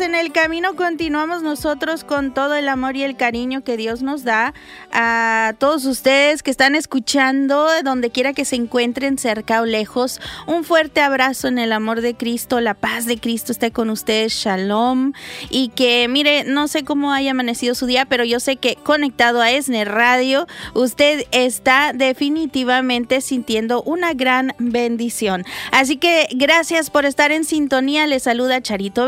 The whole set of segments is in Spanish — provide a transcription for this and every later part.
en el camino continuamos nosotros con todo el amor y el cariño que Dios nos da a todos ustedes que están escuchando, donde quiera que se encuentren, cerca o lejos. Un fuerte abrazo en el amor de Cristo, la paz de Cristo esté con ustedes, shalom. Y que, mire, no sé cómo haya amanecido su día, pero yo sé que conectado a ESNE Radio, usted está definitivamente sintiendo una gran bendición. Así que gracias por estar en sintonía. Le saluda Charito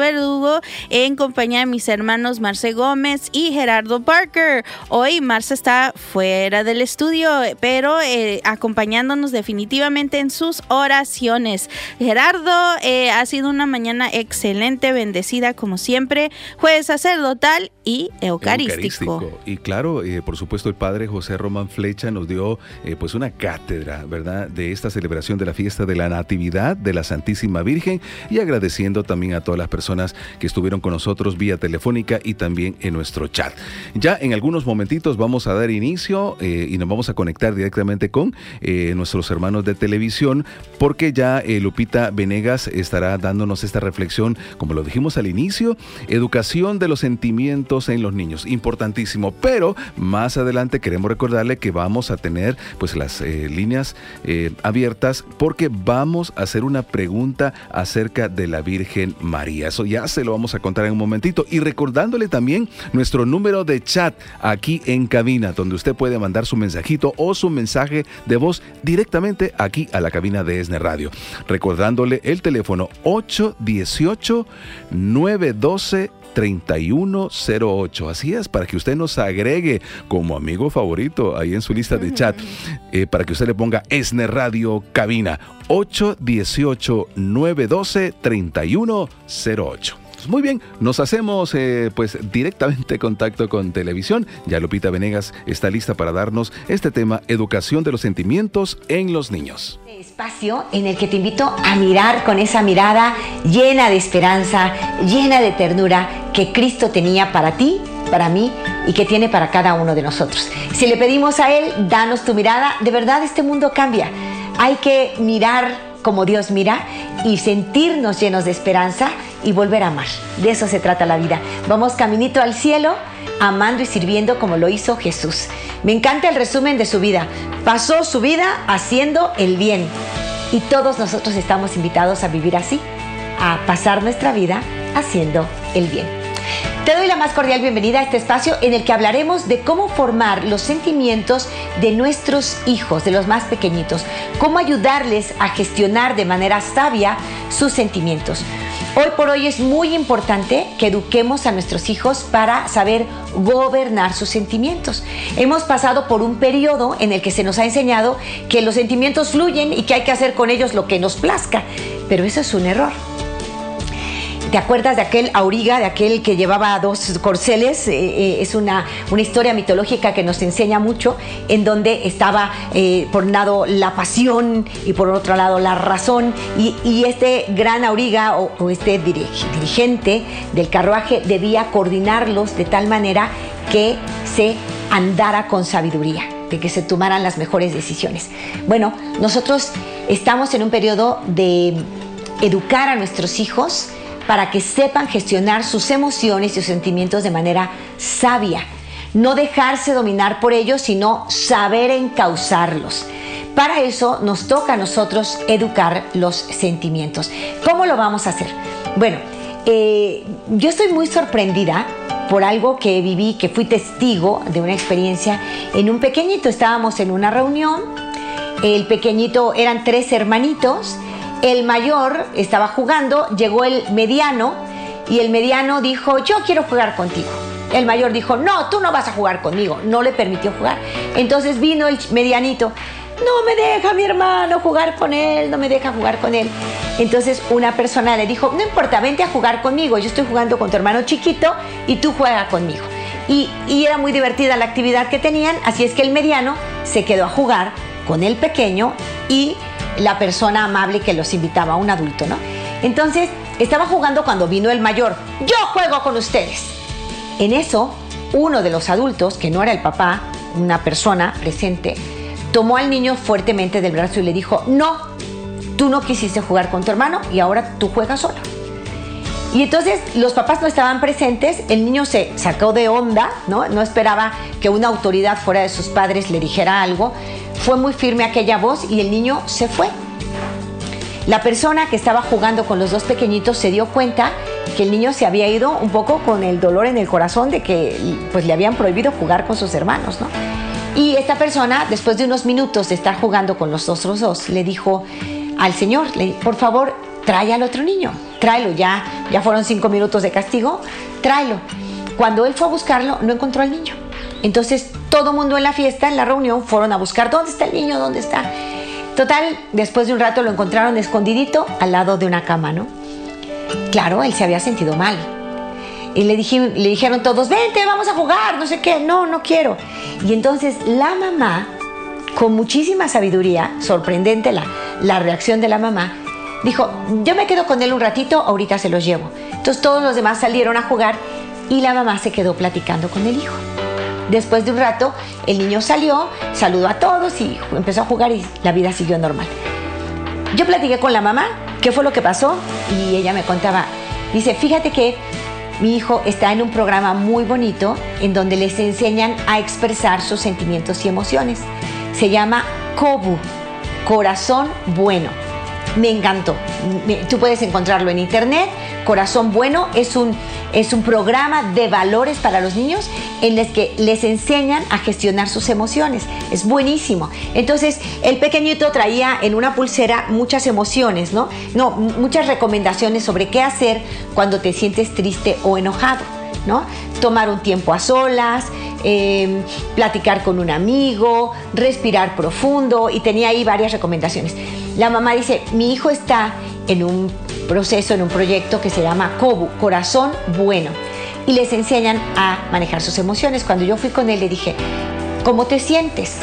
En compañía de mis hermanos Marce Gómez y Gerardo Parker. Hoy Marce está fuera del estudio, pero eh, acompañándonos definitivamente en sus oraciones. Gerardo, eh, ha sido una mañana excelente, bendecida como siempre, jueves sacerdotal y eucarístico. Y claro, eh, por supuesto, el padre José Román Flecha nos dio pues una cátedra, ¿verdad?, de esta celebración de la fiesta de la Natividad de la Santísima Virgen y agradeciendo también a todas las personas que estuvieron con nosotros vía telefónica y también en nuestro chat. Ya en algunos momentitos vamos a dar inicio eh, y nos vamos a conectar directamente con eh, nuestros hermanos de televisión porque ya eh, Lupita Venegas estará dándonos esta reflexión, como lo dijimos al inicio, educación de los sentimientos en los niños, importantísimo, pero más adelante queremos recordarle que vamos a tener pues las líneas abiertas porque vamos a hacer una pregunta acerca de la Virgen María. Se lo vamos a contar en un momentito. Y recordándole también nuestro número de chat aquí en cabina, donde usted puede mandar su mensajito o su mensaje de voz directamente aquí a la cabina de ESNE Radio. Recordándole el teléfono 818 912 3108. Así es, para que usted nos agregue como amigo favorito ahí en su lista de chat, eh, para que usted le ponga ESNE Radio Cabina 818 912 3108. Muy bien, nos hacemos eh, pues directamente contacto con televisión. Ya Lupita Venegas está lista para darnos este tema, educación de los sentimientos en los niños. Espacio en el que te invito a mirar con esa mirada llena de esperanza, llena de ternura que Cristo tenía para ti, para mí y que tiene para cada uno de nosotros. Si le pedimos a Él, danos tu mirada, de verdad este mundo cambia. Hay que mirar como Dios mira y sentirnos llenos de esperanza y volver a amar. De eso se trata la vida. Vamos caminito al cielo, amando y sirviendo como lo hizo Jesús. Me encanta el resumen de su vida. Pasó su vida haciendo el bien. Y todos nosotros estamos invitados a vivir así, a pasar nuestra vida haciendo el bien. Te doy la más cordial bienvenida a este espacio en el que hablaremos de cómo formar los sentimientos de nuestros hijos, de los más pequeñitos, cómo ayudarles a gestionar de manera sabia sus sentimientos. Hoy por hoy es muy importante que eduquemos a nuestros hijos para saber gobernar sus sentimientos. Hemos pasado por un periodo en el que se nos ha enseñado que los sentimientos fluyen y que hay que hacer con ellos lo que nos plazca, pero eso es un error. ¿Te acuerdas de aquel auriga, de aquel que llevaba dos corceles? Eh, eh, es una, una, historia mitológica que nos enseña mucho, en donde estaba eh, por un lado la pasión y por otro lado la razón. Y, este gran auriga o, este dirigente del carruaje debía coordinarlos de tal manera que se andara con sabiduría de que se tomaran las mejores decisiones. Bueno, nosotros estamos en un periodo de educar a nuestros hijos para que sepan gestionar sus emociones y sus sentimientos de manera sabia. No dejarse dominar por ellos, sino saber encauzarlos. Para eso nos toca a nosotros educar los sentimientos. ¿Cómo lo vamos a hacer? Bueno, eh, yo estoy muy sorprendida por algo que viví, que fui testigo de una experiencia en un pequeñito. Estábamos en una reunión, el pequeñito eran tres hermanitos el mayor estaba jugando, llegó el mediano y el mediano dijo, yo quiero jugar contigo. El mayor dijo, no, tú no vas a jugar conmigo. No le permitió jugar. Entonces vino el medianito, no me deja mi hermano jugar con él, no me deja jugar con él. Entonces una persona le dijo, no importa, vente a jugar conmigo, yo estoy jugando con tu hermano chiquito y tú juega conmigo. Y, y era muy divertida la actividad que tenían, así es que el mediano se quedó a jugar con el pequeño y la persona amable que los invitaba, un adulto, ¿no? Entonces, estaba jugando cuando vino el mayor. Yo juego con ustedes. En eso, uno de los adultos, que no era el papá, una persona presente, tomó al niño fuertemente del brazo y le dijo, no, tú no quisiste jugar con tu hermano y ahora tú juegas solo. Y entonces los papás no estaban presentes, el niño se sacó de onda, ¿no? no esperaba que una autoridad fuera de sus padres le dijera algo, fue muy firme aquella voz y el niño se fue. La persona que estaba jugando con los dos pequeñitos se dio cuenta que el niño se había ido un poco con el dolor en el corazón de que pues le habían prohibido jugar con sus hermanos, ¿no? Y esta persona, después de unos minutos de estar jugando con los otros dos, le dijo al señor, por favor, trae al otro niño, tráelo, ya, ya fueron cinco minutos de castigo, tráelo. Cuando él fue a buscarlo, no encontró al niño. Entonces todo mundo en la fiesta, en la reunión, fueron a buscar, ¿dónde está el niño? ¿Dónde está? Total, después de un rato lo encontraron escondidito al lado de una cama, ¿no? Claro, él se había sentido mal. Y le, le dijeron todos, vente, vamos a jugar, no sé qué, no, no quiero. Y entonces la mamá, con muchísima sabiduría, sorprendente la, la reacción de la mamá, dijo, yo me quedo con él un ratito, ahorita se los llevo. Entonces todos los demás salieron a jugar y la mamá se quedó platicando con el hijo. Después de un rato, el niño salió, saludó a todos y empezó a jugar y la vida siguió normal. Yo platiqué con la mamá, qué fue lo que pasó y ella me contaba, dice, fíjate que mi hijo está en un programa muy bonito en donde les enseñan a expresar sus sentimientos y emociones. Se llama Kobu, Corazón Bueno me encantó. Tú puedes encontrarlo en internet. Corazón Bueno es un, es un programa de valores para los niños en los que les enseñan a gestionar sus emociones. Es buenísimo. Entonces, el pequeñito traía en una pulsera muchas emociones, ¿no? No, muchas recomendaciones sobre qué hacer cuando te sientes triste o enojado. ¿no? Tomar un tiempo a solas, em, platicar con un amigo, respirar profundo y tenía ahí varias recomendaciones. La mamá dice, mi hijo está en un proceso, en un proyecto que se llama COBU, Corazón Bueno, y les enseñan a manejar sus emociones. Cuando yo fui con él le dije, ¿cómo te sientes?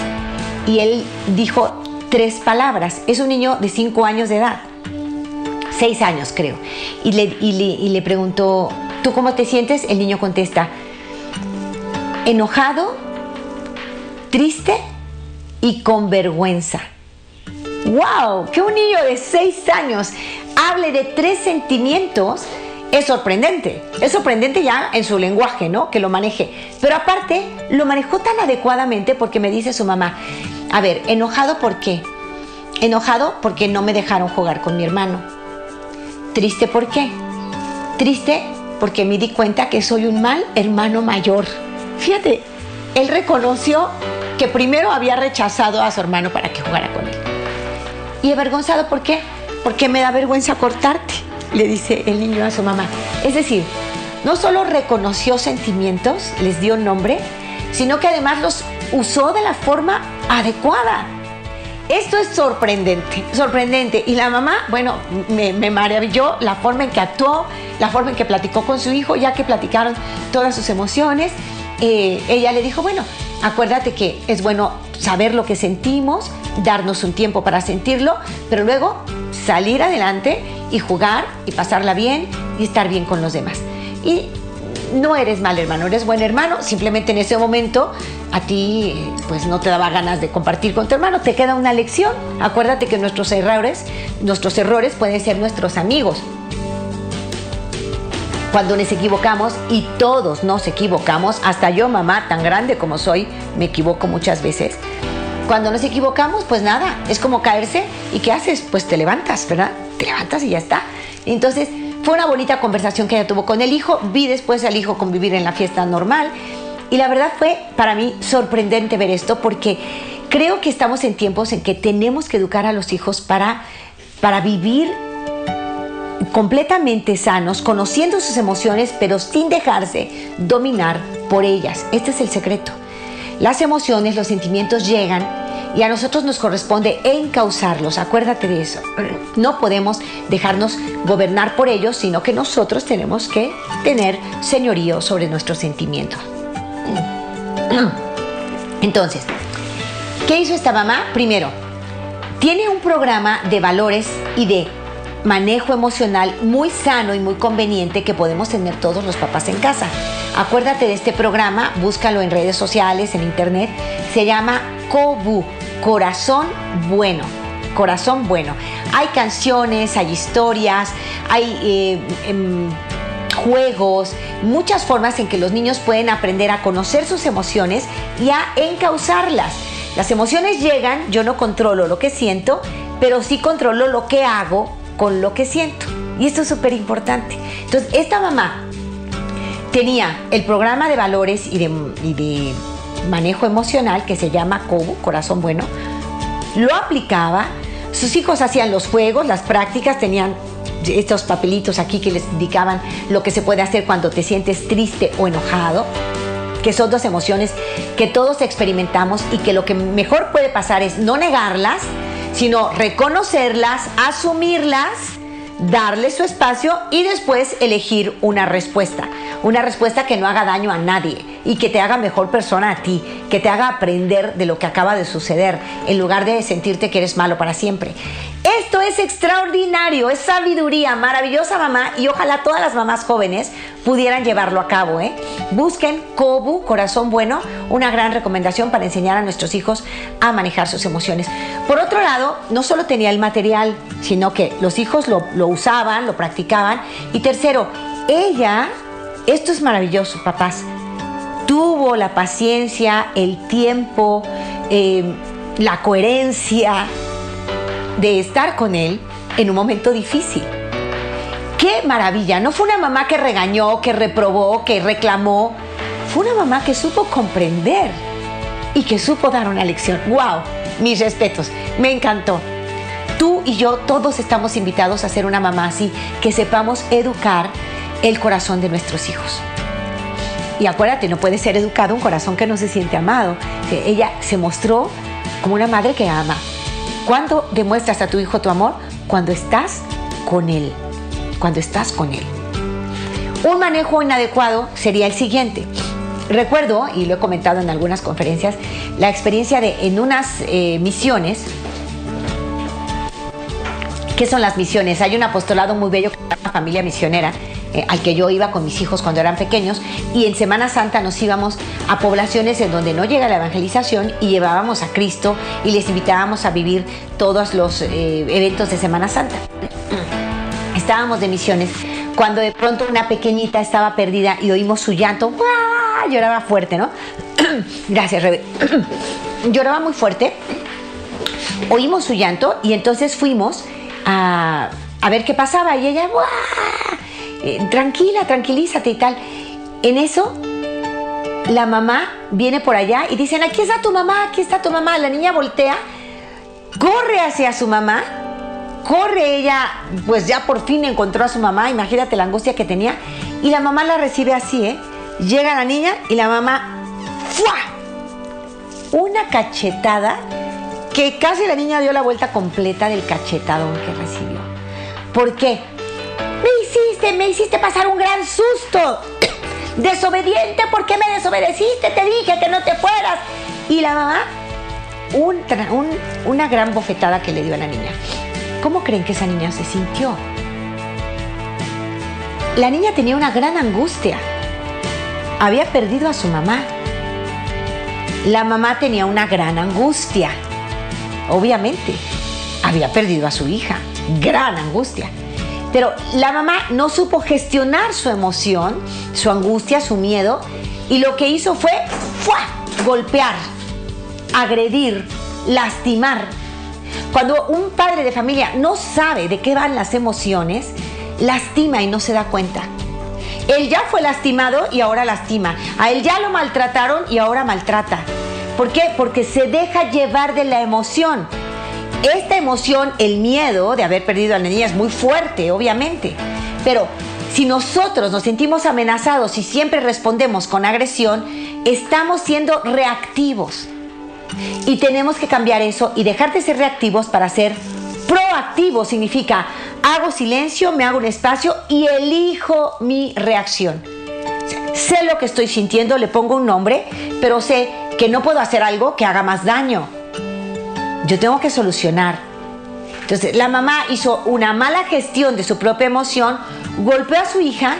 Y él dijo tres palabras. Es un niño de cinco años de edad, seis años creo. Y le, y le preguntó, ¿tú cómo te sientes? El niño contesta, enojado, triste y con vergüenza. ¡Wow! Que un niño de 6 años hable de tres sentimientos es sorprendente. Es sorprendente ya en su lenguaje, ¿no? Que lo maneje. Pero aparte, lo manejó tan adecuadamente porque me dice su mamá, a ver, enojado por qué? Enojado porque no me dejaron jugar con mi hermano. Triste por qué? Triste porque me di cuenta que soy un mal hermano mayor. Fíjate, él reconoció que primero había rechazado a su hermano para que jugara con él. Y avergonzado, ¿por qué? Porque me da vergüenza cortarte, le dice el niño a su mamá. Es decir, no solo reconoció sentimientos, les dio nombre, sino que además los usó de la forma adecuada. Esto es sorprendente, sorprendente. Y la mamá, bueno, me, maravilló la forma en que actuó, la forma en que platicó con su hijo, ya que platicaron todas sus emociones. Eh, ella le dijo, bueno, acuérdate que es bueno saber lo que sentimos, darnos un tiempo para sentirlo, pero luego salir adelante y jugar y pasarla bien y estar bien con los demás. Y no eres mal hermano, eres buen hermano, simplemente en ese momento a ti pues no te daba ganas de compartir con tu hermano, te queda una lección. Acuérdate que nuestros errores, nuestros errores pueden ser nuestros amigos. Cuando nos equivocamos, y todos nos equivocamos, hasta yo mamá, tan grande como soy, me equivoco muchas veces, cuando nos equivocamos, pues nada, es como caerse y ¿qué haces? Pues te levantas, ¿verdad? Te levantas y ya está. Entonces, fue una bonita conversación que ella tuvo con el hijo, vi después al hijo convivir en la fiesta normal y la verdad fue para mí sorprendente ver esto porque creo que estamos en tiempos en que tenemos que educar a los hijos para, para vivir completamente sanos, conociendo sus emociones, pero sin dejarse dominar por ellas. Este es el secreto. Las emociones, los sentimientos llegan y a nosotros nos corresponde encauzarlos. Acuérdate de eso. No podemos dejarnos gobernar por ellos, sino que nosotros tenemos que tener señorío sobre nuestros sentimientos. Entonces, ¿qué hizo esta mamá? Primero, tiene un programa de valores y de manejo emocional muy sano y muy conveniente que podemos tener todos los papás en casa. Acuérdate de este programa, búscalo en redes sociales, en internet. Se llama Kobu, Corazón Bueno. Corazón Bueno. Hay canciones, hay historias, hay eh, em, juegos, muchas formas en que los niños pueden aprender a conocer sus emociones y a encauzarlas. Las emociones llegan, yo no controlo lo que siento, pero sí controlo lo que hago con lo que siento. Y esto es súper importante. Entonces, esta mamá tenía el programa de valores y de, manejo emocional que se llama COBO, Corazón Bueno, lo aplicaba, sus hijos hacían los juegos, las prácticas, tenían estos papelitos aquí que les indicaban lo que se puede hacer cuando te sientes triste o enojado, que son dos emociones que todos experimentamos y que lo que mejor puede pasar es no negarlas, sino reconocerlas, asumirlas, darle su espacio y después elegir una respuesta. Una respuesta que no haga daño a nadie y que te haga mejor persona a ti, que te haga aprender de lo que acaba de suceder, en lugar de sentirte que eres malo para siempre. Esto es extraordinario, es sabiduría, maravillosa mamá y ojalá todas las mamás jóvenes pudieran llevarlo a cabo. ¿eh? Busquen Kobu, Corazón Bueno, una gran recomendación para enseñar a nuestros hijos a manejar sus emociones. Por otro lado, no solo tenía el material, sino que los hijos lo, usaban, lo practicaban. Y tercero, ella, esto es maravilloso, papás, tuvo la paciencia, el tiempo, eh, la coherencia de estar con él en un momento difícil. ¡Qué maravilla! No fue una mamá que regañó, que reprobó, que reclamó. Fue una mamá que supo comprender y que supo dar una lección. ¡Wow! Mis respetos. Me encantó. Tú y yo todos estamos invitados a ser una mamá así, que sepamos educar el corazón de nuestros hijos. Y acuérdate, no puede ser educado un corazón que no se siente amado. Ella se mostró como una madre que ama, ¿Cuándo demuestras a tu hijo tu amor? Cuando estás con él. Cuando estás con él. Un manejo inadecuado sería el siguiente. Recuerdo, y lo he comentado en algunas conferencias, la experiencia de en unas eh, misiones. ¿Qué son las misiones? Hay un apostolado muy bello que se llama Familia Misionera, eh, al que yo iba con mis hijos cuando eran pequeños y en Semana Santa nos íbamos a poblaciones en donde no llega la evangelización y llevábamos a Cristo y les invitábamos a vivir todos los eh, eventos de Semana Santa. Estábamos de misiones cuando de pronto una pequeñita estaba perdida y oímos su llanto, lloraba fuerte, ¿no? Gracias, Rebe. lloraba muy fuerte. Oímos su llanto y entonces fuimos a, a ver qué pasaba y ella, eh, tranquila, tranquilízate y tal. En eso, la mamá viene por allá y dicen, aquí está tu mamá, aquí está tu mamá. La niña voltea, corre hacia su mamá, corre ella, pues ya por fin encontró a su mamá, imagínate la angustia que tenía, y la mamá la recibe así, ¿eh? Llega la niña y la mamá, ¡fua! Una cachetada que casi la niña dio la vuelta completa del cachetadón que recibió. ¿Por qué? Hiciste, me hiciste pasar un gran susto. Desobediente, ¿por qué me desobedeciste? Te dije que no te fueras. Y la mamá, una gran bofetada que le dio a la niña. ¿Cómo creen que esa niña se sintió? La niña tenía una gran angustia. Había perdido a su mamá. La mamá tenía una gran angustia. Obviamente, había perdido a su hija. Gran angustia. Pero la mamá no supo gestionar su emoción, su angustia, su miedo, y lo que hizo fue golpear, agredir, lastimar. Cuando un padre de familia no sabe de qué van las emociones, lastima y no se da cuenta. Él ya fue lastimado y ahora lastima. A él ya lo maltrataron y ahora maltrata. ¿Por qué? Porque se deja llevar de la emoción. Esta emoción, el miedo de haber perdido a la niña es muy fuerte, obviamente. Pero si nosotros nos sentimos amenazados y siempre respondemos con agresión, estamos siendo reactivos. Y tenemos que cambiar eso y dejar de ser reactivos para ser proactivos. Significa, hago silencio, me hago un espacio y elijo mi reacción. Sé lo que estoy sintiendo, le pongo un nombre, pero sé que no puedo hacer algo que haga más daño. Yo tengo que solucionar. Entonces, la mamá hizo una mala gestión de su propia emoción, golpeó a su hija,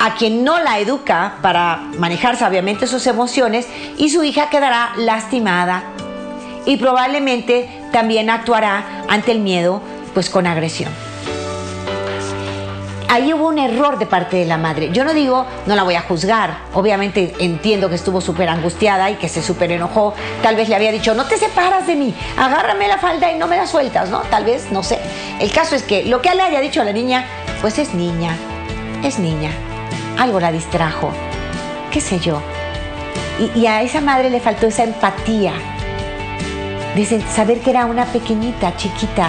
a quien no la educa para manejar sabiamente sus emociones, y su hija quedará lastimada y probablemente también actuará ante el miedo, pues con agresión ahí hubo un error de parte de la madre. Yo no digo, no la voy a juzgar. Obviamente entiendo que estuvo súper angustiada y que se súper enojó. Tal vez le había dicho, no te separas de mí, agárrame la falda y no me la sueltas, ¿no? Tal vez, no sé. El caso es que lo que le haya dicho a la niña, pues es niña, es niña. Algo la distrajo, qué sé yo. Y, a esa madre le faltó esa empatía. Saber que era una pequeñita, chiquita,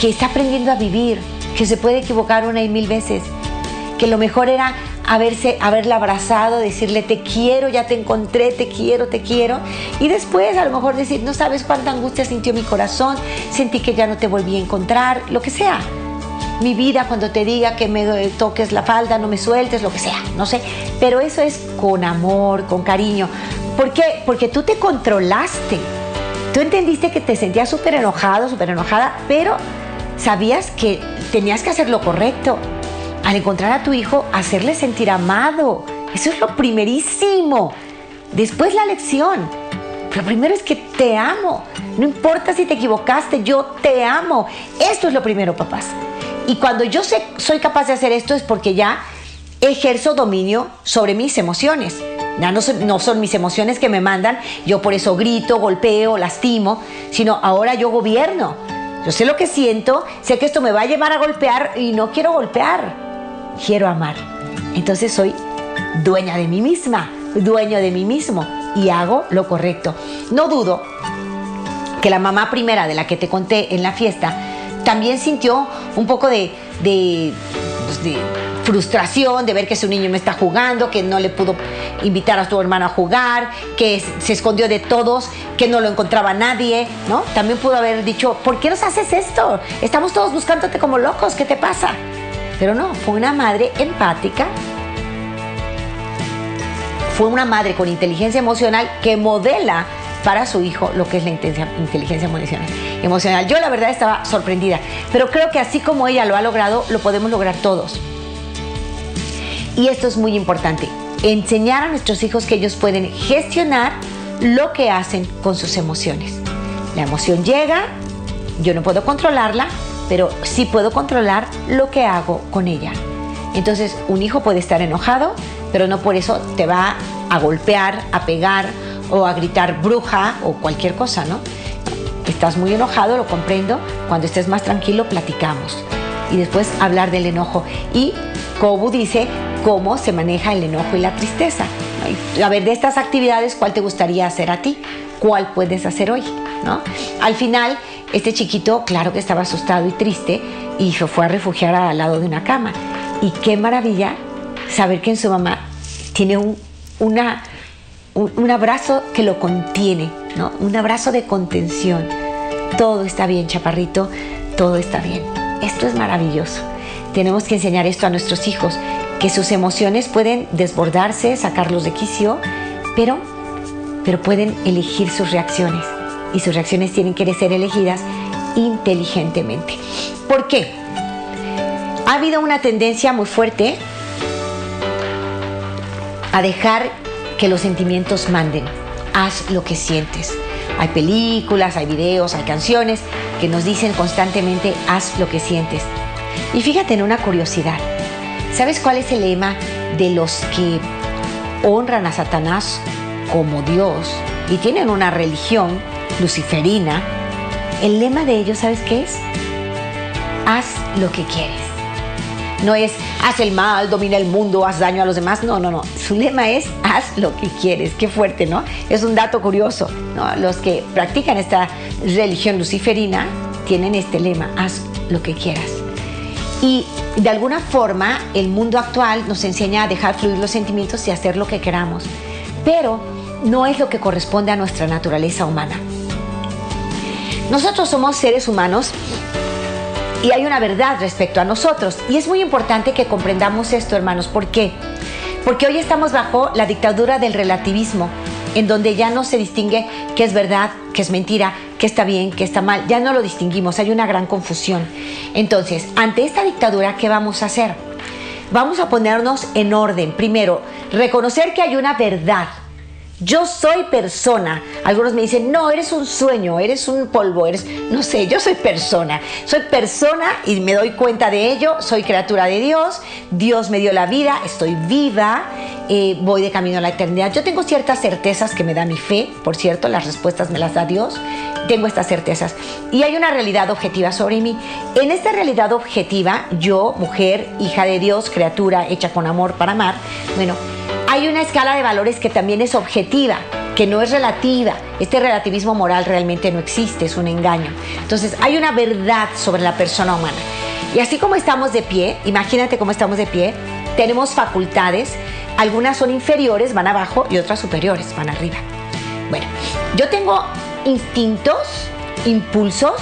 que está aprendiendo a vivir, que se puede equivocar una y mil veces, que lo mejor era haberse, haberla abrazado, decirle te quiero, ya te encontré, te quiero, te quiero, y después a lo mejor decir, no sabes cuánta angustia sintió mi corazón, sentí que ya no te volví a encontrar, lo que sea. Mi vida cuando te diga que me toques la falda, no me sueltes, lo que sea, no sé. Pero eso es con amor, con cariño. ¿Por qué? Porque tú te controlaste. Tú entendiste que te sentías súper enojado, súper enojada, pero sabías que tenías que hacer lo correcto. Al encontrar a tu hijo, hacerle sentir amado. Eso es lo primerísimo. Después la lección. Lo primero es que te amo. No importa si te equivocaste, yo te amo. Esto es lo primero, papás. Y cuando yo sé, soy capaz de hacer esto es porque ya ejerzo dominio sobre mis emociones. Ya no son, no son mis emociones que me mandan, yo por eso grito, golpeo, lastimo, sino ahora yo gobierno. Yo sé lo que siento, sé que esto me va a llevar a golpear y no quiero golpear, quiero amar. Entonces soy dueña de mí misma, dueño de mí mismo y hago lo correcto. No dudo que la mamá primera de la que te conté en la fiesta también sintió un poco de, de, pues, de frustración de ver que su niño no está jugando, que no le pudo invitar a su hermano a jugar, que se escondió de todos, que no lo encontraba nadie, ¿no? También pudo haber dicho, ¿por qué nos haces esto? Estamos todos buscándote como locos, ¿qué te pasa? Pero no, fue una madre empática, fue una madre con inteligencia emocional que modela para su hijo lo que es la inteligencia emocional. emocional. Yo la verdad estaba sorprendida, pero creo que así como ella lo ha logrado, lo podemos lograr todos. Y esto es muy importante, enseñar a nuestros hijos que ellos pueden gestionar lo que hacen con sus emociones. La emoción llega, yo no puedo controlarla, pero sí puedo controlar lo que hago con ella. Entonces, un hijo puede estar enojado, pero no por eso te va a golpear, a pegar o a gritar bruja o cualquier cosa, ¿no? Estás muy enojado, lo comprendo. Cuando estés más tranquilo, platicamos. Y después hablar del enojo. Y Kobu dice, cómo se maneja el enojo y la tristeza. A ver, de estas actividades, ¿cuál te gustaría hacer a ti? ¿Cuál puedes hacer hoy? ¿No? Al final, este chiquito, claro que estaba asustado y triste y se fue a refugiar al lado de una cama. Y qué maravilla saber que en su mamá tiene un, una, un, abrazo que lo contiene, ¿no? Un abrazo de contención. Todo está bien, chaparrito, todo está bien. Esto es maravilloso. Tenemos que enseñar esto a nuestros hijos que sus emociones pueden desbordarse, sacarlos de quicio, pero, pero pueden elegir sus reacciones y sus reacciones tienen que ser elegidas inteligentemente. ¿Por qué? Ha habido una tendencia muy fuerte a dejar que los sentimientos manden. Haz lo que sientes. Hay películas, hay videos, hay canciones que nos dicen constantemente haz lo que sientes. Y fíjate en una curiosidad. ¿Sabes cuál es el lema de los que honran a Satanás como Dios y tienen una religión luciferina? El lema de ellos, ¿sabes qué es? Haz lo que quieres. No es haz el mal, domina el mundo, haz daño a los demás. No, no, no. Su lema es haz lo que quieres. Qué fuerte, ¿no? Es un dato curioso. Los que practican esta religión luciferina tienen este lema, haz lo que quieras. Y de alguna forma el mundo actual nos enseña a dejar fluir los sentimientos y hacer lo que queramos. Pero no es lo que corresponde a nuestra naturaleza humana. Nosotros somos seres humanos y hay una verdad respecto a nosotros. Y es muy importante que comprendamos esto, hermanos. ¿Por qué? Porque hoy estamos bajo la dictadura del relativismo, en donde ya no se distingue qué es verdad, qué es mentira, qué está bien, qué está mal. Ya no lo distinguimos, hay una gran confusión. Entonces, ante esta dictadura, ¿qué vamos a hacer? Vamos a ponernos en orden. Primero, reconocer que hay una verdad yo soy persona. Algunos me dicen, no, eres un sueño, eres un polvo, eres, no sé, yo soy persona. Soy persona y me doy cuenta de ello, soy criatura de Dios, Dios me dio la vida, estoy viva, eh, voy de camino a la eternidad. Yo tengo ciertas certezas que me da mi fe, por cierto, las respuestas me las da Dios. Tengo estas certezas. Y hay una realidad objetiva sobre mí. En esta realidad objetiva, yo, mujer, hija de Dios, criatura hecha con amor para amar, bueno, hay una escala de valores que también es objetiva, que no es relativa. Este relativismo moral realmente no existe, es un engaño. Entonces, hay una verdad sobre la persona humana. Y así como estamos de pie, imagínate cómo estamos de pie, tenemos facultades, algunas son inferiores, van abajo, y otras superiores, van arriba. Bueno, yo tengo instintos, impulsos,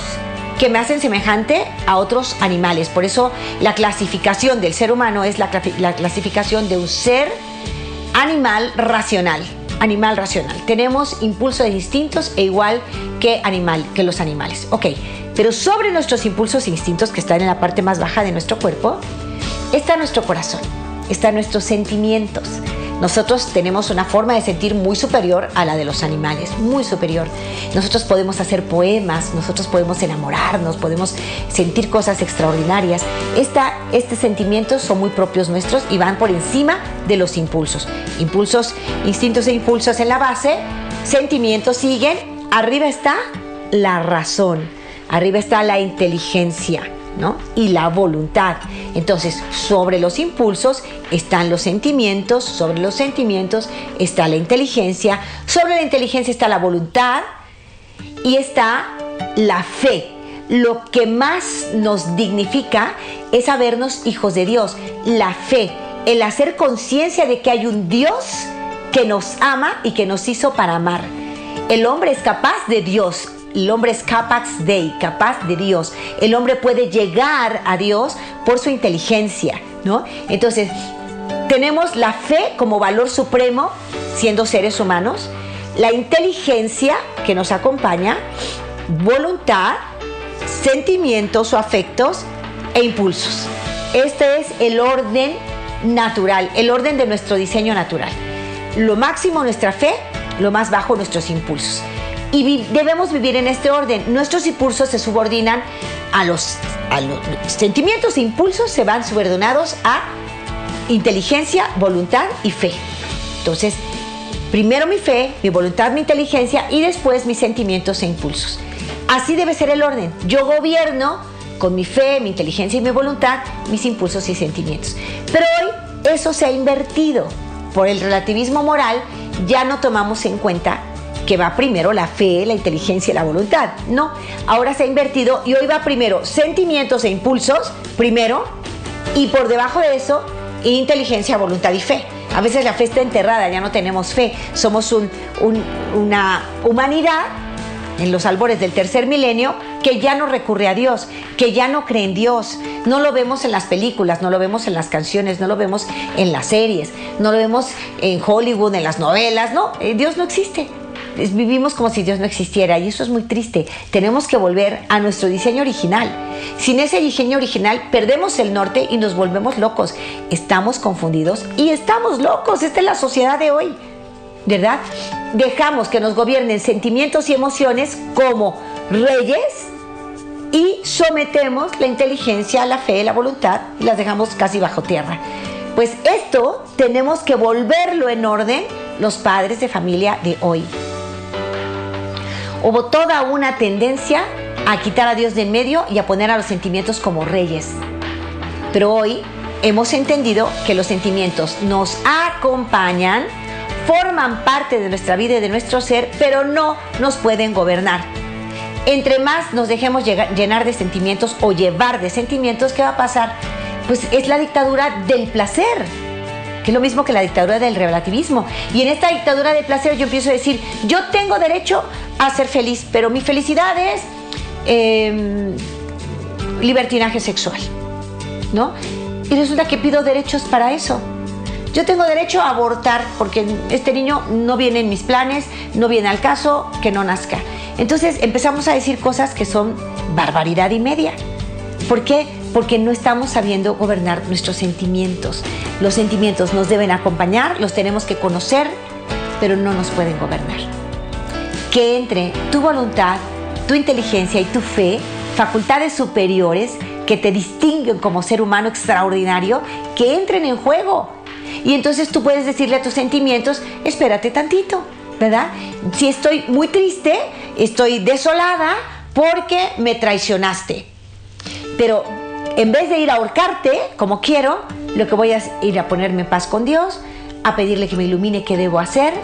que me hacen semejante a otros animales. Por eso la clasificación del ser humano es la, la clasificación de un ser animal racional. Animal racional. Tenemos impulsos distintos e igual que animal, que los animales. Ok, pero sobre nuestros impulsos e instintos que están en la parte más baja de nuestro cuerpo, está nuestro corazón, están nuestros sentimientos, nosotros tenemos una forma de sentir muy superior a la de los animales, muy superior. Nosotros podemos hacer poemas, nosotros podemos enamorarnos, podemos sentir cosas extraordinarias. Estos sentimientos son muy propios nuestros y van por encima de los impulsos. Impulsos, instintos e impulsos en la base, sentimientos siguen, arriba está la razón, arriba está la inteligencia y la voluntad. Entonces, sobre los impulsos están los sentimientos, sobre los sentimientos está la inteligencia, sobre la inteligencia está la voluntad y está la fe. Lo que más nos dignifica es sabernos hijos de Dios, la fe, el hacer conciencia de que hay un Dios que nos ama y que nos hizo para amar. El hombre es capaz de Dios, el hombre es capax dei, capaz de Dios. El hombre puede llegar a Dios por su inteligencia, ¿no? Entonces, tenemos la fe como valor supremo, siendo seres humanos, la inteligencia que nos acompaña, voluntad, sentimientos o afectos e impulsos. Este es el orden natural, el orden de nuestro diseño natural. Lo máximo nuestra fe, lo más bajo nuestros impulsos y debemos vivir en este orden. Nuestros impulsos se subordinan a los, a los sentimientos e impulsos se van subordinados a inteligencia, voluntad y fe. Entonces, primero mi fe, mi voluntad, mi inteligencia y después mis sentimientos e impulsos. Así debe ser el orden. Yo gobierno con mi fe, mi inteligencia y mi voluntad, mis impulsos y sentimientos. Pero hoy eso se ha invertido. Por el relativismo moral ya no tomamos en cuenta que va primero la fe, la inteligencia y la voluntad. No, ahora se ha invertido y hoy va primero sentimientos e impulsos, primero, y por debajo de eso, inteligencia, voluntad y fe. A veces la fe está enterrada, ya no tenemos fe. Somos una humanidad en los albores del tercer milenio que ya no recurre a Dios, que ya no cree en Dios. No lo vemos en las películas, no lo vemos en las canciones, no lo vemos en las series, no lo vemos en Hollywood, en las novelas. No, eh, Dios no existe vivimos como si Dios no existiera y eso es muy triste. Tenemos que volver a nuestro diseño original. Sin ese diseño original perdemos el norte y nos volvemos locos. Estamos confundidos y estamos locos. Esta es la sociedad de hoy. ¿Verdad? Dejamos que nos gobiernen sentimientos y emociones como reyes y sometemos la inteligencia, la fe, la voluntad y las dejamos casi bajo tierra. Pues esto tenemos que volverlo en orden los padres de familia de hoy hubo toda una tendencia a quitar a Dios de en medio y a poner a los sentimientos como reyes. Pero hoy hemos entendido que los sentimientos nos acompañan, forman parte de nuestra vida y de nuestro ser, pero no nos pueden gobernar. Entre más nos dejemos llenar de sentimientos o llevar de sentimientos, ¿qué va a pasar? Pues es la dictadura del placer. Es lo mismo que la dictadura del relativismo. Y en esta dictadura de placer yo empiezo a decir, yo tengo derecho a ser feliz, pero mi felicidad es em, libertinaje sexual, ¿no? Y resulta que pido derechos para eso. Yo tengo derecho a abortar porque este niño no viene en mis planes, no viene al caso, que no nazca. Entonces empezamos a decir cosas que son barbaridad y media. ¿Por qué? Porque no estamos sabiendo gobernar nuestros sentimientos. Los sentimientos nos deben acompañar, los tenemos que conocer, pero no nos pueden gobernar. Que entre tu voluntad, tu inteligencia y tu fe, facultades superiores que te distinguen como ser humano extraordinario, que entren en juego y entonces tú puedes decirle a tus sentimientos, espérate tantito, ¿verdad? Si estoy muy triste, estoy desolada porque me traicionaste. Pero en vez de ir a ahorcarte, como quiero, lo que voy a ir a ponerme en paz con Dios, a pedirle que me ilumine qué debo hacer,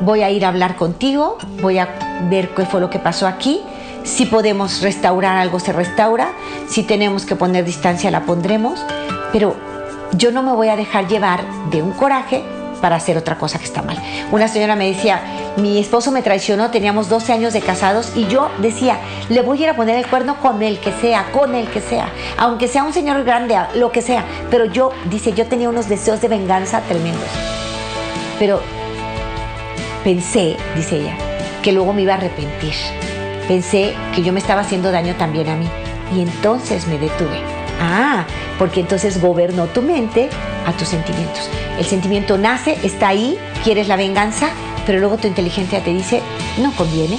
voy a ir a hablar contigo, voy a ver qué fue lo que pasó aquí, si podemos restaurar algo se restaura, si tenemos que poner distancia la pondremos, pero yo no me voy a dejar llevar de un coraje para hacer otra cosa que está mal. Una señora me decía, mi esposo me traicionó, teníamos 12 años de casados y yo decía, le voy a ir a poner el cuerno con el que sea, con el que sea, aunque sea un señor grande, lo que sea. Pero yo, dice, yo tenía unos deseos de venganza tremendos. Pero pensé, dice ella, que luego me iba a arrepentir. Pensé que yo me estaba haciendo daño también a mí y entonces me detuve. Ah, porque entonces gobernó tu mente a tus sentimientos. El sentimiento nace, está ahí, quieres la venganza, pero luego tu inteligencia te dice, no conviene,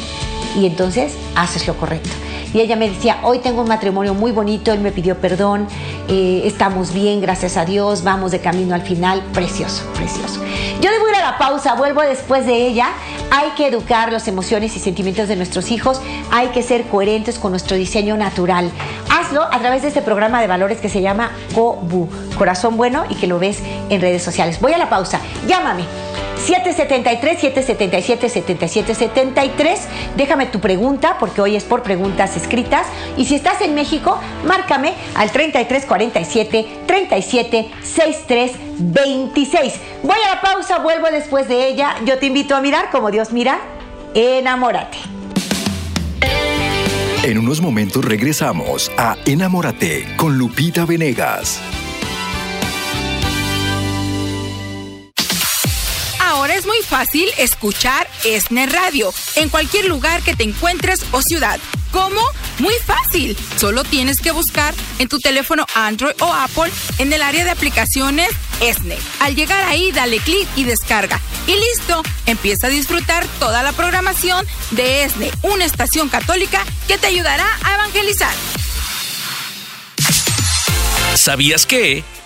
y entonces haces lo correcto. Y ella me decía, hoy tengo un matrimonio muy bonito, él me pidió perdón, eh, estamos bien, gracias a Dios, vamos de camino al final, precioso, precioso. Yo debo ir a la pausa, vuelvo después de ella. Hay que educar las emociones y sentimientos de nuestros hijos, hay que ser coherentes con nuestro diseño natural. A través de este programa de valores que se llama COBU, Corazón Bueno, y que lo ves en redes sociales. Voy a la pausa, llámame 773-777-7773. Déjame tu pregunta, porque hoy es por preguntas escritas. Y si estás en México, márcame al 3347-376326. Voy a la pausa, vuelvo después de ella. Yo te invito a mirar como Dios mira. Enamórate. En unos momentos regresamos a Enamórate con Lupita Venegas. Es muy fácil escuchar ESNE Radio en cualquier lugar que te encuentres o ciudad. ¿Cómo? Muy fácil. Solo tienes que buscar en tu teléfono Android o Apple en el área de aplicaciones ESNE. Al llegar ahí, dale clic y descarga. Y listo, empieza a disfrutar toda la programación de ESNE, una estación católica que te ayudará a evangelizar. ¿Sabías que?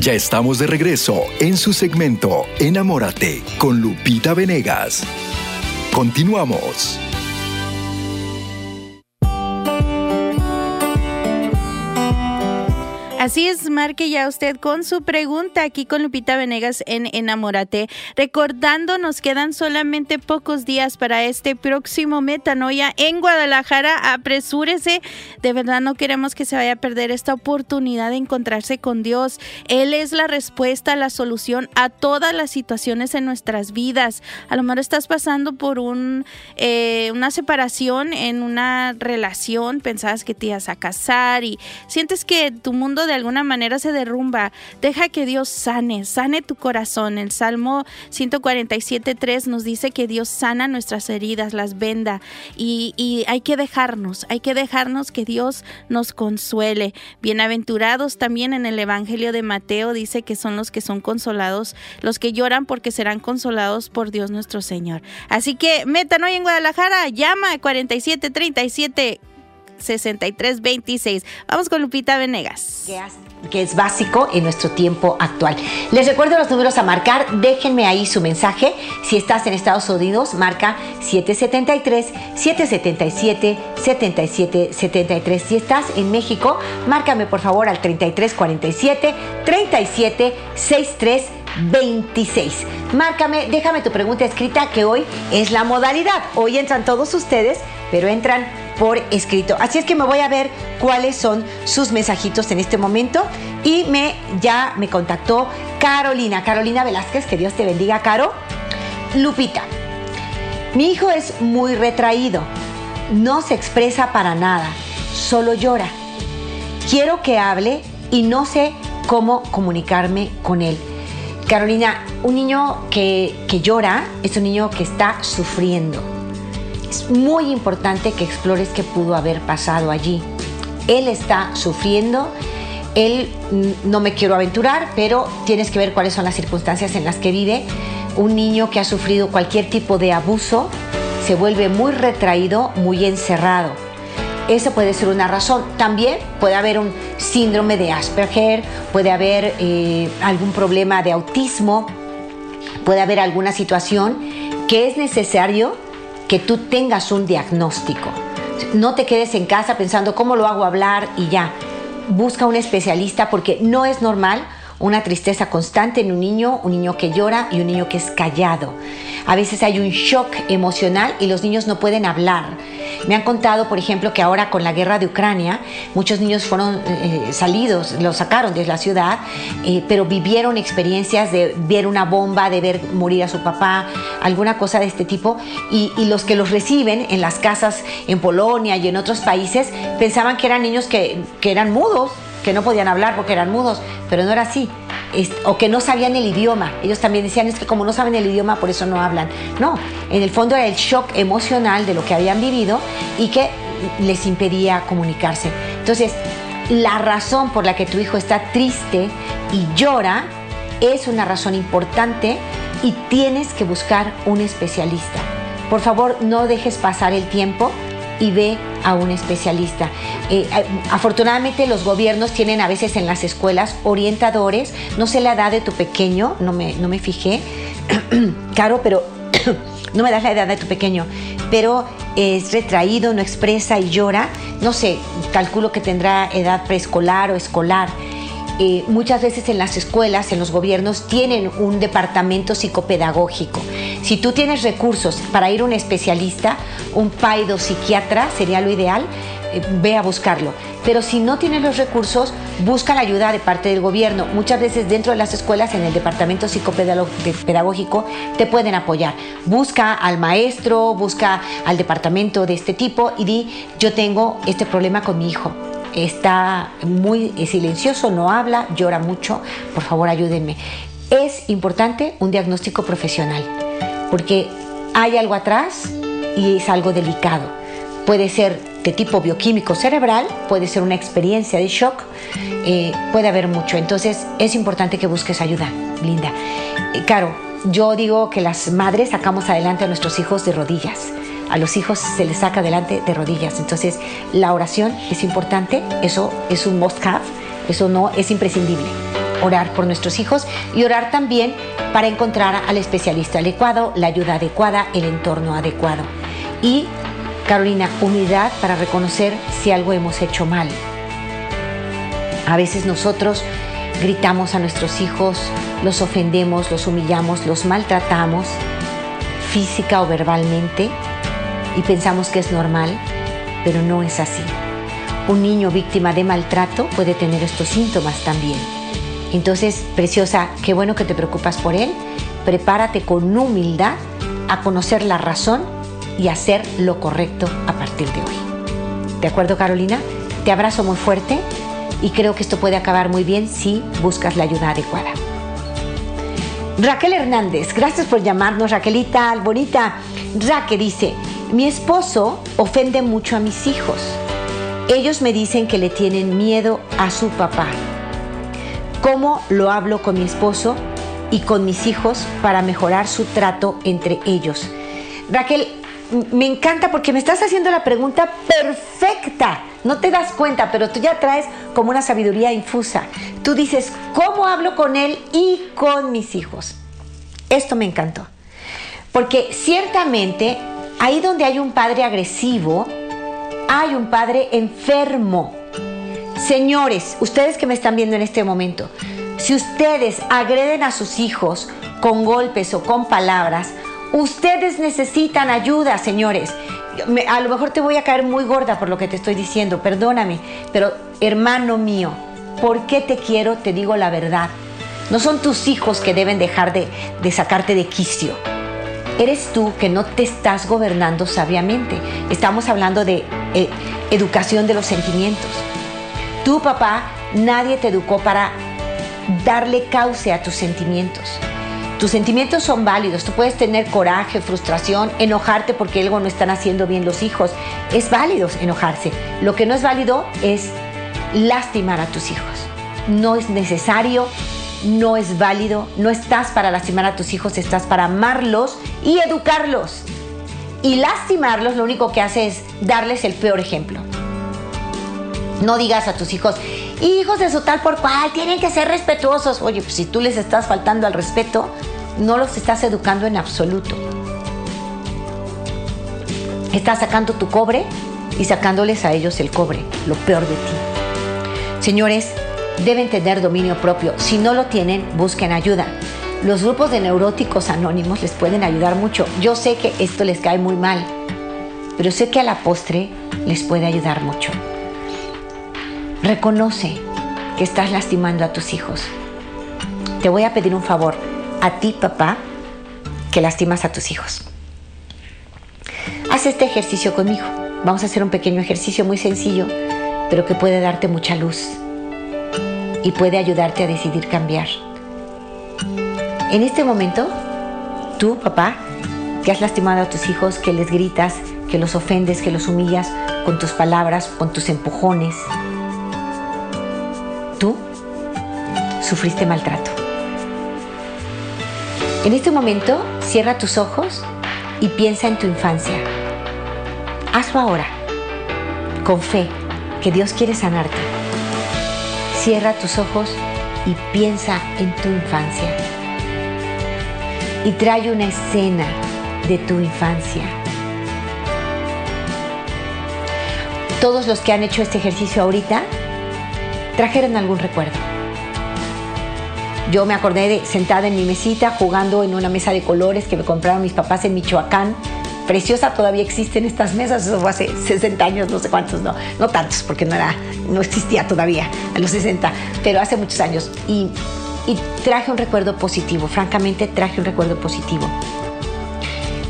Ya estamos de regreso en su segmento Enamórate con Lupita Venegas. Continuamos. Así es, marque ya usted con su pregunta aquí con Lupita Venegas en Enamórate. Recordando, nos quedan solamente pocos días para este próximo Metanoia en Guadalajara. Apresúrese, de verdad no queremos que se vaya a perder esta oportunidad de encontrarse con Dios. Él es la respuesta, la solución a todas las situaciones en nuestras vidas. A lo mejor estás pasando por eh, una separación en una relación, pensabas que te ibas a casar y sientes que tu mundo de alguna manera se derrumba, deja que Dios sane, sane tu corazón. El Salmo 147.3 nos dice que Dios sana nuestras heridas, las venda y, y hay que dejarnos, hay que dejarnos que Dios nos consuele. Bienaventurados también en el Evangelio de Mateo dice que son los que son consolados, los que lloran porque serán consolados por Dios nuestro Señor. Así que metan hoy en Guadalajara, llama a 4737 6326. Vamos con Lupita Venegas. Que es básico en nuestro tiempo actual. Les recuerdo los números a marcar, déjenme ahí su mensaje. Si estás en Estados Unidos, marca 773-777-7773. Si estás en México, márcame por favor al 3347 3763 26. Márcame, déjame tu pregunta escrita que hoy es la modalidad. Hoy entran todos ustedes, pero entran por escrito. Así es que me voy a ver cuáles son sus mensajitos en este momento. Y me ya me contactó Carolina, Carolina Velázquez, que Dios te bendiga, Caro. Lupita, mi hijo es muy retraído, no se expresa para nada, solo llora. Quiero que hable y no sé cómo comunicarme con él. Carolina, un niño que, que llora es un niño que está sufriendo es muy importante que explores qué pudo haber pasado allí. Él está sufriendo, él mm, no me quiero aventurar, pero tienes que ver cuáles son las circunstancias en las que vive. Un niño que ha sufrido cualquier tipo de abuso se vuelve muy retraído, muy encerrado. Esa puede ser una razón. También puede haber un síndrome de Asperger, puede haber eh, algún problema de autismo, puede haber alguna situación que es necesario que tú tengas un diagnóstico. No te quedes en casa pensando cómo lo hago hablar y ya. Busca un especialista porque no es normal una tristeza constante en un niño, un niño que llora y un niño que es callado. A veces hay un shock emocional y los niños no pueden hablar. Me han contado, por ejemplo, que ahora con la guerra de Ucrania, muchos niños fueron eh, salidos, los sacaron de la ciudad, eh, pero vivieron experiencias de ver una bomba, de ver morir a su papá, alguna cosa de este tipo, y, los que los reciben en las casas en Polonia y en otros países pensaban que eran niños que eran mudos, que no podían hablar porque eran mudos, pero no era así o que no sabían el idioma. Ellos también decían, es que como no saben el idioma, por eso no hablan. No, en el fondo era el shock emocional de lo que habían vivido y que les impedía comunicarse. Entonces, la razón por la que tu hijo está triste y llora es una razón importante y tienes que buscar un especialista. Por favor, no dejes pasar el tiempo y ve a un especialista. Eh, afortunadamente los gobiernos tienen a veces en las escuelas orientadores, no sé la edad de tu pequeño, no me, no me fijé, Caro, pero no me das la edad de tu pequeño, pero es retraído, no expresa y llora, no sé, calculo que tendrá edad preescolar o escolar. Eh, muchas veces en las escuelas, en los gobiernos, tienen un departamento psicopedagógico. Si tú tienes recursos para ir a un especialista, un paido psiquiatra sería lo ideal, eh, ve a buscarlo. Pero si no tienes los recursos, busca la ayuda de parte del gobierno. Muchas veces dentro de las escuelas, en el departamento psicopedagógico, te pueden apoyar. Busca al maestro, busca al departamento de este tipo y di, yo tengo este problema con mi hijo está muy silencioso, no habla, llora mucho, por favor ayúdenme. Es importante un diagnóstico profesional, porque hay algo atrás y es algo delicado. Puede ser de tipo bioquímico cerebral, puede ser una experiencia de shock, eh, puede haber mucho. Entonces es importante que busques ayuda, Linda. Eh, Caro, yo digo que las madres sacamos adelante a nuestros hijos de rodillas a los hijos se les saca adelante de rodillas. Entonces, la oración es importante, eso es un must have, eso no es imprescindible. Orar por nuestros hijos y orar también para encontrar al especialista adecuado, la ayuda adecuada, el entorno adecuado. Y, Carolina, humildad para reconocer si algo hemos hecho mal. A veces nosotros gritamos a nuestros hijos, los ofendemos, los humillamos, los maltratamos, física o verbalmente, y pensamos que es normal, pero no es así. Un niño víctima de maltrato puede tener estos síntomas también. Entonces, preciosa, qué bueno que te preocupas por él. Prepárate con humildad a conocer la razón y hacer lo correcto a partir de hoy. ¿De acuerdo, Carolina? Te abrazo muy fuerte y creo que esto puede acabar muy bien si buscas la ayuda adecuada. Raquel Hernández, gracias por llamarnos, Raquelita, bonita. Raquel dice, mi esposo ofende mucho a mis hijos. Ellos me dicen que le tienen miedo a su papá. ¿Cómo lo hablo con mi esposo y con mis hijos para mejorar su trato entre ellos? Raquel, me encanta porque me estás haciendo la pregunta perfecta. No te das cuenta, pero tú ya traes como una sabiduría infusa. Tú dices, ¿cómo hablo con él y con mis hijos? Esto me encantó. Porque ciertamente, ahí donde hay un padre agresivo, hay un padre enfermo. Señores, ustedes que me están viendo en este momento, si ustedes agreden a sus hijos con golpes o con palabras, ustedes necesitan ayuda, señores. a lo mejor te voy a caer muy gorda por lo que te estoy diciendo, perdóname, pero hermano mío, ¿por qué te quiero? Te digo la verdad. No son tus hijos que deben dejar de, sacarte de quicio. Eres tú que no te estás gobernando sabiamente. Estamos hablando de eh, educación de los sentimientos. Tú, papá, nadie te educó para darle cauce a tus sentimientos. Tus sentimientos son válidos. Tú puedes tener coraje, frustración, enojarte porque algo no están haciendo bien los hijos. Es válido enojarse. Lo que no es válido es lastimar a tus hijos. No es necesario, no es válido. No estás para lastimar a tus hijos, estás para amarlos y educarlos. Y lastimarlos lo único que hace es darles el peor ejemplo. No digas a tus hijos, hijos de su tal por cual, tienen que ser respetuosos. Oye, pues si tú les estás faltando al respeto, no los estás educando en absoluto. Estás sacando tu cobre y sacándoles a ellos el cobre, lo peor de ti. Señores, deben tener dominio propio. Si no lo tienen, busquen ayuda. Los grupos de neuróticos anónimos les pueden ayudar mucho. Yo sé que esto les cae muy mal, pero sé que a la postre les puede ayudar mucho. Reconoce que estás lastimando a tus hijos. Te voy a pedir un favor a ti, papá, que lastimas a tus hijos. Haz este ejercicio conmigo. Vamos a hacer un pequeño ejercicio muy sencillo, pero que puede darte mucha luz y puede ayudarte a decidir cambiar. En este momento, tú, papá, que has lastimado a tus hijos, que les gritas, que los ofendes, que los humillas con tus palabras, con tus empujones, tú sufriste maltrato. En este momento, cierra tus ojos y piensa en tu infancia. Hazlo ahora, con fe, que Dios quiere sanarte. Cierra tus ojos y piensa en tu infancia. Y trae una escena de tu infancia. Todos los que han hecho este ejercicio ahorita trajeron algún recuerdo. Yo me acordé de sentada en mi mesita jugando en una mesa de colores que me compraron mis papás en Michoacán. Preciosa todavía existen estas mesas, eso fue hace 60 años, no sé cuántos, no, no tantos, porque no, era, no existía todavía a los 60, pero hace muchos años. Y, y traje un recuerdo positivo, francamente traje un recuerdo positivo.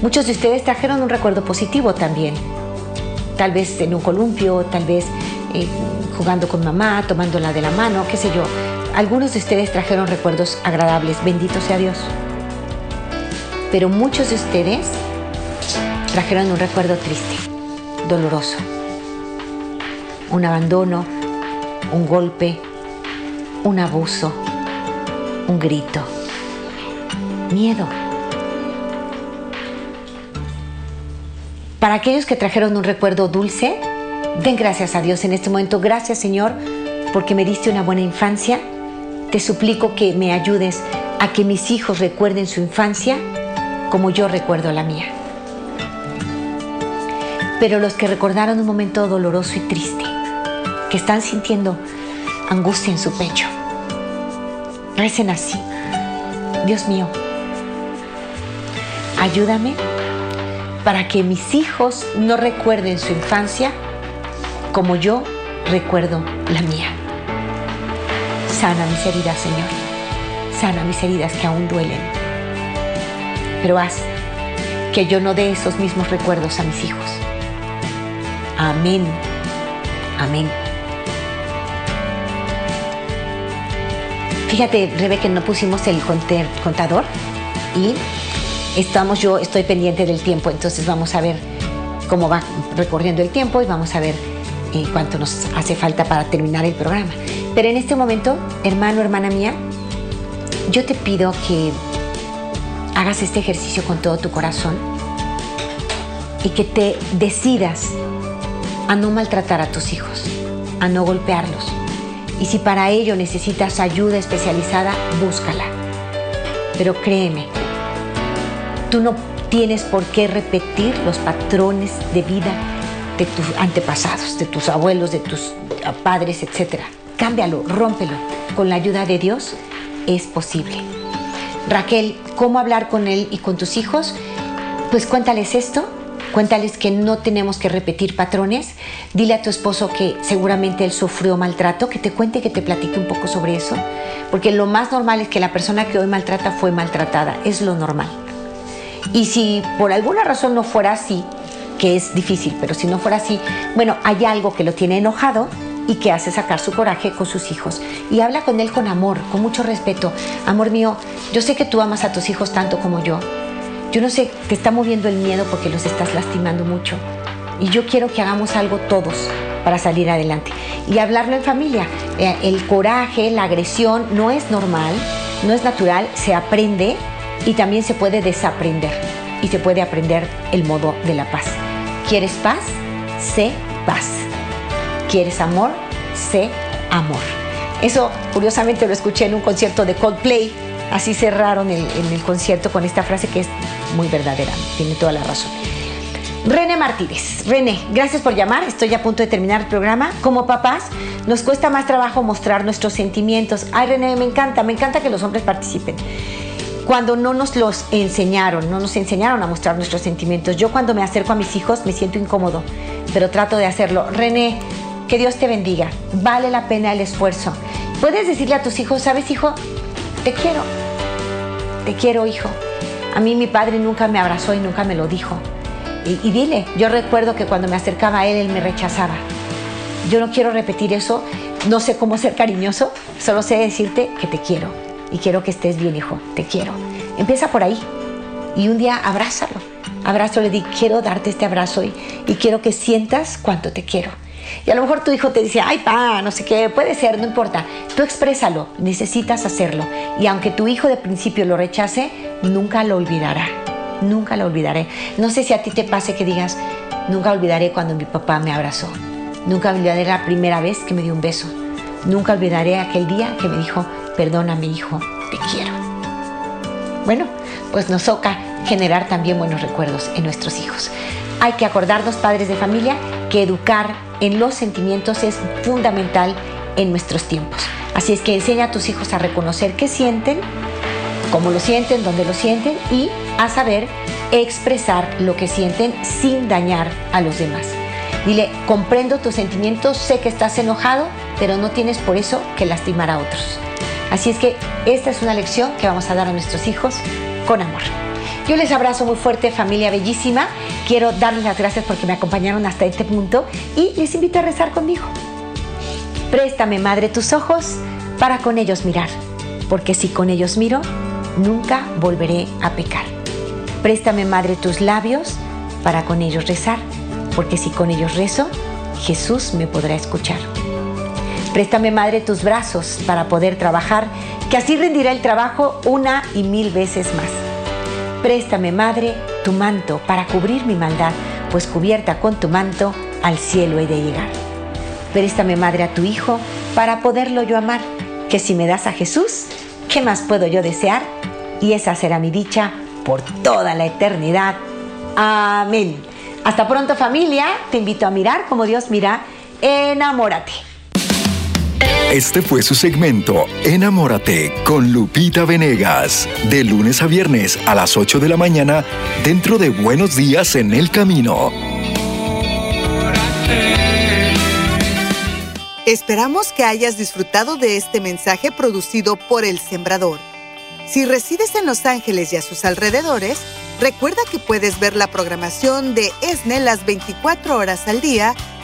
Muchos de ustedes trajeron un recuerdo positivo también, tal vez en un columpio, tal vez eh, jugando con mamá, tomándola de la mano, qué sé yo. Algunos de ustedes trajeron recuerdos agradables, bendito sea Dios. Pero muchos de ustedes trajeron un recuerdo triste, doloroso. Un abandono, un golpe, un abuso, un grito, miedo. Para aquellos que trajeron un recuerdo dulce, Den gracias a Dios en este momento. Gracias Señor porque me diste una buena infancia. Te suplico que me ayudes a que mis hijos recuerden su infancia como yo recuerdo la mía. Pero los que recordaron un momento doloroso y triste, que están sintiendo angustia en su pecho, recen así. Dios mío, ayúdame para que mis hijos no recuerden su infancia como yo recuerdo la mía. Sana mis heridas, Señor. Sana mis heridas que aún duelen. Pero haz que yo no dé esos mismos recuerdos a mis hijos. Amén. Amén. Fíjate, Rebeca, no pusimos el contador y estamos, yo estoy pendiente del tiempo, entonces vamos a ver cómo va recorriendo el tiempo y vamos a ver y cuánto nos hace falta para terminar el programa. Pero en este momento, hermano, hermana mía, yo te pido que hagas este ejercicio con todo tu corazón y que te decidas a no maltratar a tus hijos, a no golpearlos. Y si para ello necesitas ayuda especializada, búscala. Pero créeme, tú no tienes por qué repetir los patrones de vida de tus antepasados, de tus abuelos, de tus padres, etc. Cámbialo, rómpelo. Con la ayuda de Dios es posible. Raquel, ¿cómo hablar con él y con tus hijos? Pues cuéntales esto, cuéntales que no tenemos que repetir patrones. Dile a tu esposo que seguramente él sufrió maltrato, que te cuente, que te platique un poco sobre eso. Porque lo más normal es que la persona que hoy maltrata fue maltratada, es lo normal. Y si por alguna razón no fuera así, que es difícil, pero si no fuera así, bueno, hay algo que lo tiene enojado y que hace sacar su coraje con sus hijos. Y habla con él con amor, con mucho respeto. Amor mío, yo sé que tú amas a tus hijos tanto como yo. Yo no sé, te está moviendo el miedo porque los estás lastimando mucho. Y yo quiero que hagamos algo todos para salir adelante. Y hablarlo en familia. Eh, el coraje, la agresión no es normal, no es natural, se aprende y también se puede desaprender. Y se puede aprender el modo de la paz. ¿Quieres paz? Sé paz. ¿Quieres amor? Sé amor. Eso curiosamente lo escuché en un concierto de Coldplay. Así cerraron el, en el concierto con esta frase que es muy verdadera. Tiene toda la razón. René Martínez. René, gracias por llamar. Estoy a punto de terminar el programa. Como papás, nos cuesta más trabajo mostrar nuestros sentimientos. Ay, René, me encanta, me encanta que los hombres participen cuando no nos los enseñaron, no nos enseñaron a mostrar nuestros sentimientos. Yo cuando me acerco a mis hijos me siento incómodo, pero trato de hacerlo. René, que Dios te bendiga. Vale la pena el esfuerzo. Puedes decirle a tus hijos, ¿sabes, hijo? Te quiero. Te quiero, hijo. A mí mi padre nunca me abrazó y nunca me lo dijo. Y, y dile, yo recuerdo que cuando me acercaba a él, él me rechazaba. Yo no quiero repetir eso, no sé cómo ser cariñoso, solo sé decirte que te quiero y quiero que estés bien, hijo, te quiero. Empieza por ahí y un día abrázalo. Abrazo, le di, quiero darte este abrazo y, y quiero que sientas cuánto te quiero. Y a lo mejor tu hijo te dice, ay, pa, no sé qué, puede ser, no importa. Tú exprésalo, necesitas hacerlo. Y aunque tu hijo de principio lo rechace, nunca lo olvidará. Nunca lo olvidaré. No sé si a ti te pase que digas, nunca olvidaré cuando mi papá me abrazó. Nunca olvidaré la primera vez que me dio un beso. Nunca olvidaré aquel día que me dijo, perdona mi hijo, te quiero. Bueno, pues nos toca generar también buenos recuerdos en nuestros hijos. Hay que acordarnos, padres de familia, que educar en los sentimientos es fundamental en nuestros tiempos. Así es que enseña a tus hijos a reconocer qué sienten, cómo lo sienten, dónde lo sienten y a saber expresar lo que sienten sin dañar a los demás. Dile, comprendo tus sentimientos, sé que estás enojado, pero no tienes por eso que lastimar a otros. Así es que esta es una lección que vamos a dar a nuestros hijos con amor. Yo les abrazo muy fuerte, familia bellísima. Quiero darles las gracias porque me acompañaron hasta este punto y les invito a rezar conmigo. Préstame, Madre, tus ojos para con ellos mirar, porque si con ellos miro, nunca volveré a pecar. Préstame, Madre, tus labios para con ellos rezar, porque si con ellos rezo, Jesús me podrá escuchar. Préstame, Madre, tus brazos para poder trabajar, que así rendirá el trabajo una y mil veces más. Préstame, Madre, tu manto para cubrir mi maldad, pues cubierta con tu manto al cielo he de llegar. Préstame, Madre, a tu Hijo para poderlo yo amar, que si me das a Jesús, ¿qué más puedo yo desear? Y esa será mi dicha por toda la eternidad. Amén. Hasta pronto familia, te invito a mirar como Dios mira, enamórate. Este fue su segmento Enamórate con Lupita Venegas, de lunes a viernes a las 8 de la mañana dentro de Buenos Días en el Camino. Esperamos que hayas disfrutado de este mensaje producido por El Sembrador. Si resides en Los Ángeles y a sus alrededores, recuerda que puedes ver la programación de ESNE las 24 horas al día